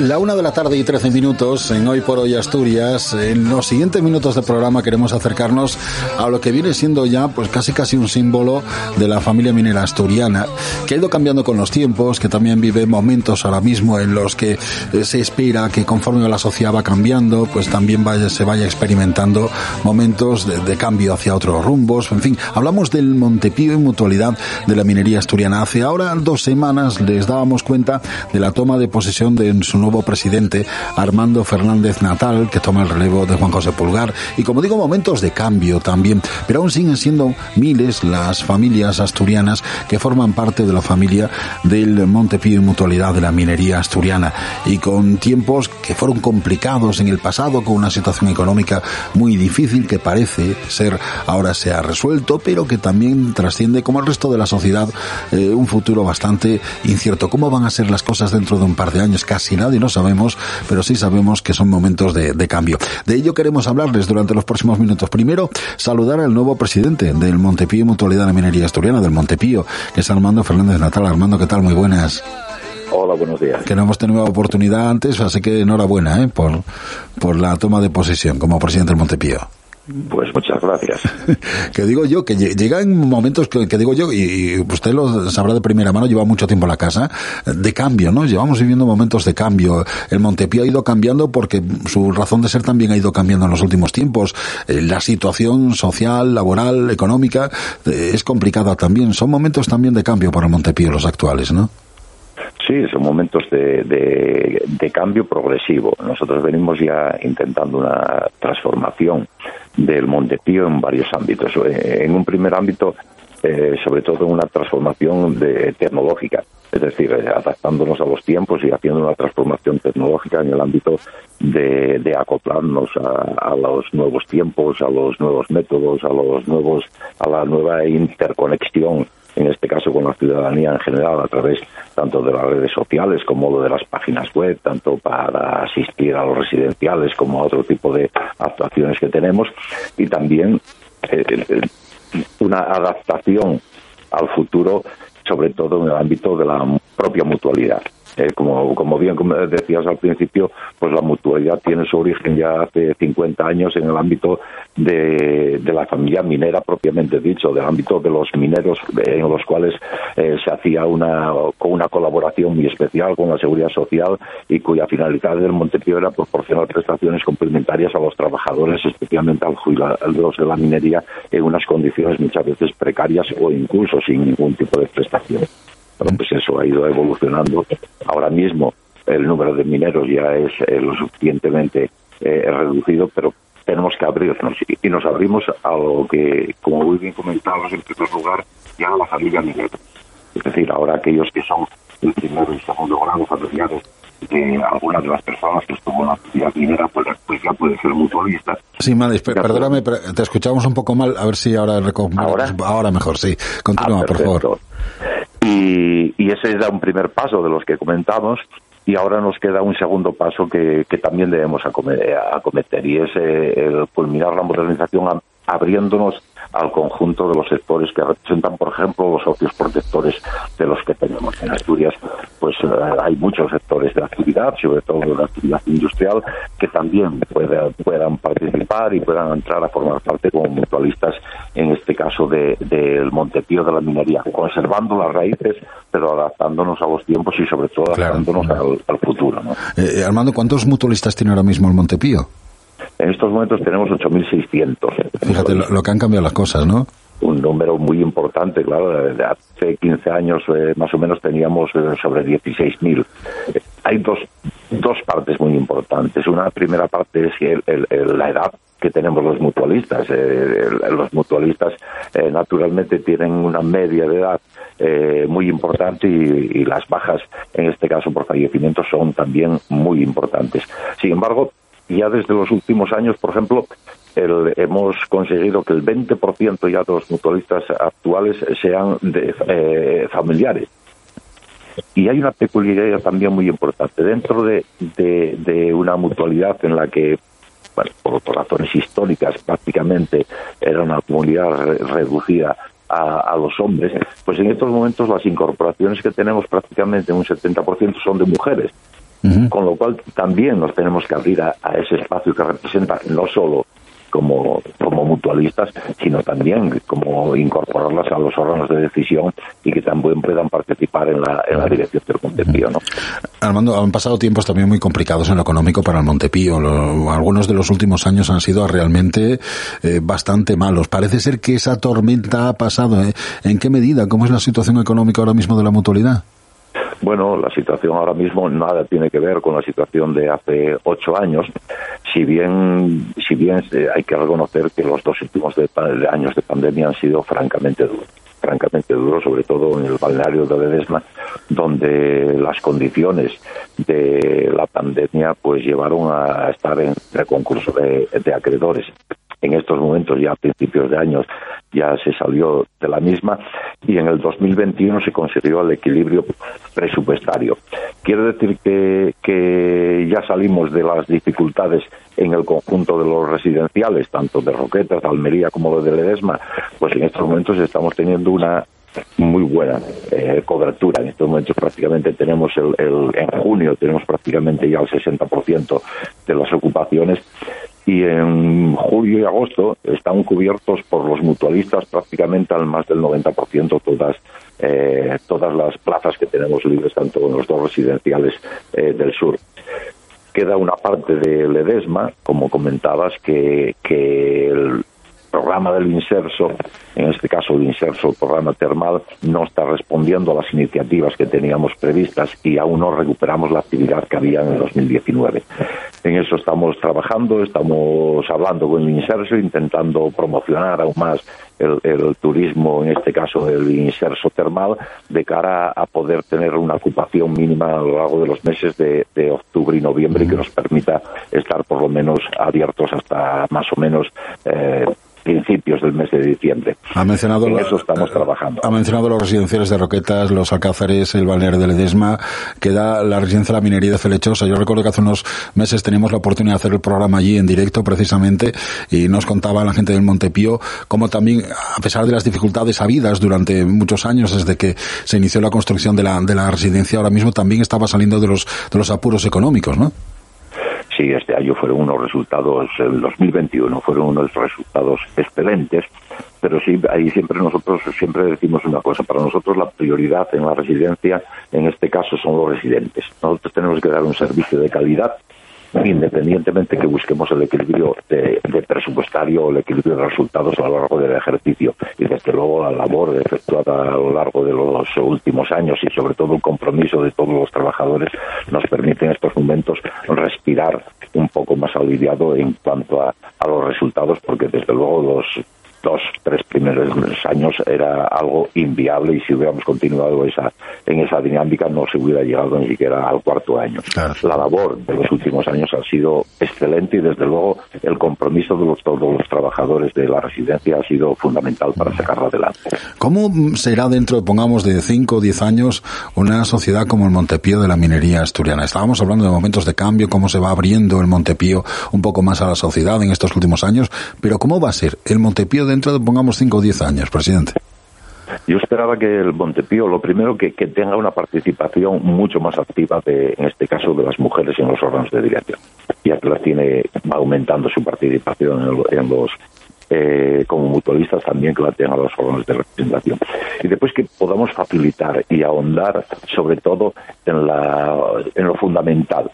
La una de la tarde y trece minutos en Hoy por Hoy Asturias. En los siguientes minutos del programa queremos acercarnos a lo que viene siendo ya pues casi casi un símbolo de la familia minera asturiana, que ha ido cambiando con los tiempos, que también vive momentos ahora mismo en los que eh, se espera que conforme la sociedad va cambiando, pues también vaya, se vaya experimentando momentos de, de cambio hacia otros rumbos. En fin, hablamos del Montepío y mutualidad de la minería asturiana. Hace ahora dos semanas les dábamos cuenta de la toma de posesión de su nuevo presidente, Armando Fernández Natal, que toma el relevo de Juan José Pulgar. Y como digo, momentos de cambio también. Pero aún siguen siendo miles las familias asturianas que forman parte de la familia del Montepío y Mutualidad de la minería asturiana. Y con tiempos que fueron complicados en el pasado, con una situación económica muy difícil que parece ser ahora se ha resuelto, pero que también trasciende, como el resto de la sociedad, eh, un futuro bastante incierto. ¿Cómo van a ser las cosas dentro de un par de años? Casi nadie lo sabemos, pero sí sabemos que son momentos de, de cambio. De ello queremos hablarles durante los próximos minutos. Primero, saludar al nuevo presidente del Montepío Mutualidad de la Minería Asturiana, del Montepío, que es Armando Fernández Natal. Armando, ¿qué tal? Muy buenas. Hola, buenos días. Que no hemos tenido oportunidad antes, así que enhorabuena ¿eh? por, por la toma de posesión como presidente del Montepío. Pues muchas gracias. que digo yo, que llega en momentos que, que digo yo, y, y, usted lo sabrá de primera mano, lleva mucho tiempo en la casa, de cambio, ¿no? Llevamos viviendo momentos de cambio. El Montepío ha ido cambiando porque su razón de ser también ha ido cambiando en los últimos tiempos. Eh, la situación social, laboral, económica, eh, es complicada también. Son momentos también de cambio para el Montepío los actuales, ¿no? Sí, son momentos de, de, cambio progresivo. Nosotros venimos ya intentando una transformación del Montepío en varios ámbitos. En un primer ámbito, eh, sobre todo una transformación de, tecnológica, es decir, eh, adaptándonos a los tiempos y haciendo una transformación tecnológica en el ámbito de, de acoplarnos a, a, los nuevos tiempos, a los nuevos métodos, a los nuevos, a la nueva interconexión en este caso con la ciudadanía en general, a través tanto de las redes sociales como de las páginas web, tanto para asistir a los residenciales como a otro tipo de actuaciones que tenemos, y también eh, una adaptación al futuro, sobre todo en el ámbito de la propia mutualidad. Eh, como, como bien decías al principio, pues la mutualidad tiene su origen ya hace 50 años en el ámbito de, la familia minera propiamente dicho, del ámbito de los mineros en los cuales eh, se hacía una, con una colaboración muy especial con la seguridad social y cuya finalidad del Montepío era proporcionar prestaciones complementarias a los trabajadores, especialmente a los de la minería, en unas condiciones muchas veces precarias o incluso sin ningún tipo de prestación. Bueno, pues eso ha ido evolucionando. Ahora mismo el número de mineros ya es eh, lo suficientemente eh, reducido, pero tenemos que abrirnos y nos abrimos a lo que, como muy bien comentabas, en primer lugar, ya a la familia minera. Es decir, ahora aquellos que son el primero y segundo grado familiares de algunas de las personas que estuvo en la actividad minera, pues, pues, ya puede ser mutualista. Sí, Madis, perdóname, te escuchamos un poco mal, a ver si ahora... ¿Ahora? Ahora mejor, sí. Continúa, ah, por favor. Y, y, ese era un primer paso de los que comentamos y ahora nos queda un segundo paso que, que también debemos acometer y es eh, el culminar la modernización abriéndonos al conjunto de los sectores que representan, por ejemplo, los socios protectores de los que tenemos en Asturias. Pues eh, hay muchos sectores de actividad, sobre todo de la actividad industrial, que también puedan, puedan participar y puedan entrar a formar parte como mutualistas, en este caso del de, Montepío de la minería, conservando las raíces, pero adaptándonos a los tiempos y sobre todo adaptándonos al, al, futuro. ¿no? Eh, Armando, ¿cuántos mutualistas tiene ahora mismo el Montepío? En estos momentos tenemos 8.600. Fíjate lo, lo, que han cambiado las cosas, ¿no? Un número muy importante, claro. Hace 15 años eh, más o menos teníamos eh, sobre 16.000. Eh, hay dos, dos partes muy importantes. Una primera parte es el, el, el, la edad que tenemos los mutualistas. los mutualistas naturalmente tienen una media de edad eh, muy importante y, y, las bajas, en este caso por fallecimiento, son también muy importantes. Sin embargo, ya desde los últimos años, por ejemplo, el, hemos conseguido que el 20% ya de los mutualistas actuales sean de, eh, familiares. Y hay una peculiaridad también muy importante. Dentro de, una mutualidad en la que, bueno, por, por, razones históricas, prácticamente era una comunidad re reducida a, a, los hombres, pues en estos momentos las incorporaciones que tenemos prácticamente un 70% son de mujeres. Con lo cual también nos tenemos que abrir a, ese espacio que representa no solo como, como mutualistas, sino también como incorporarlas a los órganos de decisión y que también puedan participar en la, en la dirección del Montepío. ¿no? Armando, han pasado tiempos también muy complicados en lo económico para el Montepío. algunos de los últimos años han sido realmente eh, bastante malos. Parece ser que esa tormenta ha pasado. ¿eh? ¿En qué medida? ¿Cómo es la situación económica ahora mismo de la mutualidad? Bueno, la situación ahora mismo nada tiene que ver con la situación de hace ocho años, si bien, si bien eh, hay que reconocer que los dos últimos años de pandemia han sido francamente duros francamente duros, sobre todo en el balneario de Ledesma, donde las condiciones de la pandemia pues llevaron a estar en el concurso de acreedores en estos momentos, ya a principios de años, ya se salió de la misma y en el 2021 se consiguió el equilibrio presupuestario. Quiere decir que, ya salimos de las dificultades en el conjunto de los residenciales, tanto de Roquetas, de Almería como de Ledesma, pues en estos momentos estamos teniendo una muy buena eh, cobertura. En estos momentos prácticamente tenemos el, en junio tenemos prácticamente ya el 60% de las ocupaciones y en julio y agosto están cubiertos por los mutualistas prácticamente al más del 90% todas eh, todas las plazas que tenemos libres tanto en los dos residenciales eh, del sur. Queda una parte de Ledesma como comentabas que, que el, programa del Inserso, en este caso el Inserso, el programa termal, no está respondiendo a las iniciativas que teníamos previstas y aún no recuperamos la actividad que había en el 2019. En eso estamos trabajando, estamos hablando con el Inserso, intentando promocionar aún más el, turismo, en este caso el inserso termal, de cara a poder tener una ocupación mínima a lo largo de los meses de, octubre y noviembre y que nos permita estar por lo menos abiertos hasta más o menos eh, principios del mes de diciembre. Ha mencionado en eso estamos trabajando. Ha mencionado los residenciales de Roquetas, los Alcázares, el balneario de Ledesma, queda la residencia de la minería de Felechosa. Yo recuerdo que hace unos meses teníamos la oportunidad de hacer el programa allí en directo precisamente y nos contaba la gente del Montepío cómo también, a pesar de las dificultades habidas durante muchos años desde que se inició la construcción de la, de la residencia, ahora mismo también estaba saliendo de los, de los apuros económicos, ¿no? Sí, este año fueron unos resultados, el 2021 fueron unos resultados excelentes, pero sí, ahí siempre nosotros siempre decimos una cosa, para nosotros la prioridad en la residencia, en este caso, son los residentes. Nosotros tenemos que dar un servicio de calidad independientemente que busquemos el equilibrio de, presupuestario o el equilibrio de resultados a lo largo del ejercicio. Y desde luego la labor efectuada a lo largo de los últimos años y sobre todo el compromiso de todos los trabajadores nos permite en estos momentos respirar un poco más aliviado en cuanto a, a los resultados porque desde luego los dos, tres primeros años era algo inviable y si hubiéramos continuado esa, en esa dinámica no se hubiera llegado ni siquiera al cuarto año. La labor de los últimos años ha sido excelente y desde luego el compromiso de los, todos los trabajadores de la residencia ha sido fundamental para sacarla adelante. ¿Cómo será dentro, pongamos, de cinco o diez años una sociedad como el Montepío de la minería asturiana? Estábamos hablando de momentos de cambio, cómo se va abriendo el Montepío un poco más a la sociedad en estos últimos años, pero ¿cómo va a ser el Montepío de dentro de, pongamos, 5 o 10 años, presidente? Yo esperaba que el Montepío, lo primero, que, tenga una participación mucho más activa, de, en este caso, de las mujeres en los órganos de dirección. Ya que la tiene, aumentando su participación en, los, eh, como mutualistas también que la tengan los órganos de representación. Y después que podamos facilitar y ahondar sobre todo en, la, en lo fundamental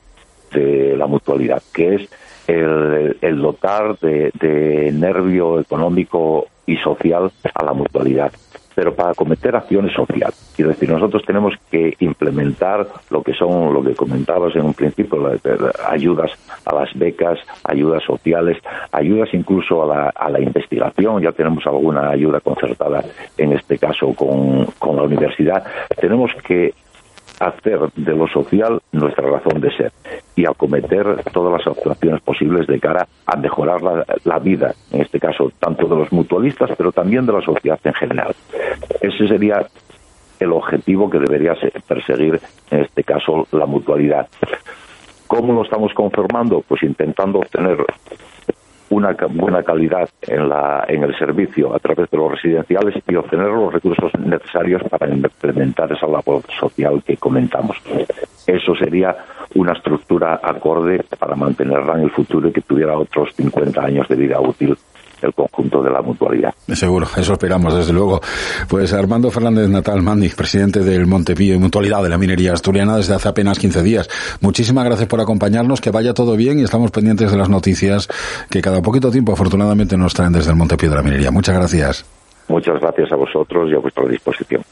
de la mutualidad, que es el, dotar de, nervio económico y social a la mutualidad pero para cometer acciones sociales. Quiero decir, nosotros tenemos que implementar lo que son, lo que comentabas en un principio, ayudas a las becas, ayudas sociales, ayudas incluso a la, a la investigación. Ya tenemos alguna ayuda concertada, en este caso con, con la universidad. Tenemos que hacer de lo social nuestra razón de ser y acometer todas las actuaciones posibles de cara a mejorar la, vida, en este caso, tanto de los mutualistas, pero también de la sociedad en general. Ese sería el objetivo que debería perseguir, en este caso, la mutualidad. ¿Cómo lo estamos conformando? Pues intentando obtener una buena calidad en, la, en el servicio a través de los residenciales y obtener los recursos necesarios para implementar esa labor social que comentamos. Eso sería una estructura acorde para mantenerla en el futuro y que tuviera otros 50 años de vida útil el conjunto de la mutualidad. Seguro, eso esperamos, desde luego. Pues Armando Fernández Natal Mandi, presidente del Montepío y Mutualidad de la Minería Asturiana desde hace apenas 15 días. Muchísimas gracias por acompañarnos, que vaya todo bien y estamos pendientes de las noticias que cada poquito tiempo afortunadamente nos traen desde el Montepío de la Minería. Muchas gracias. Muchas gracias a vosotros y a vuestra disposición.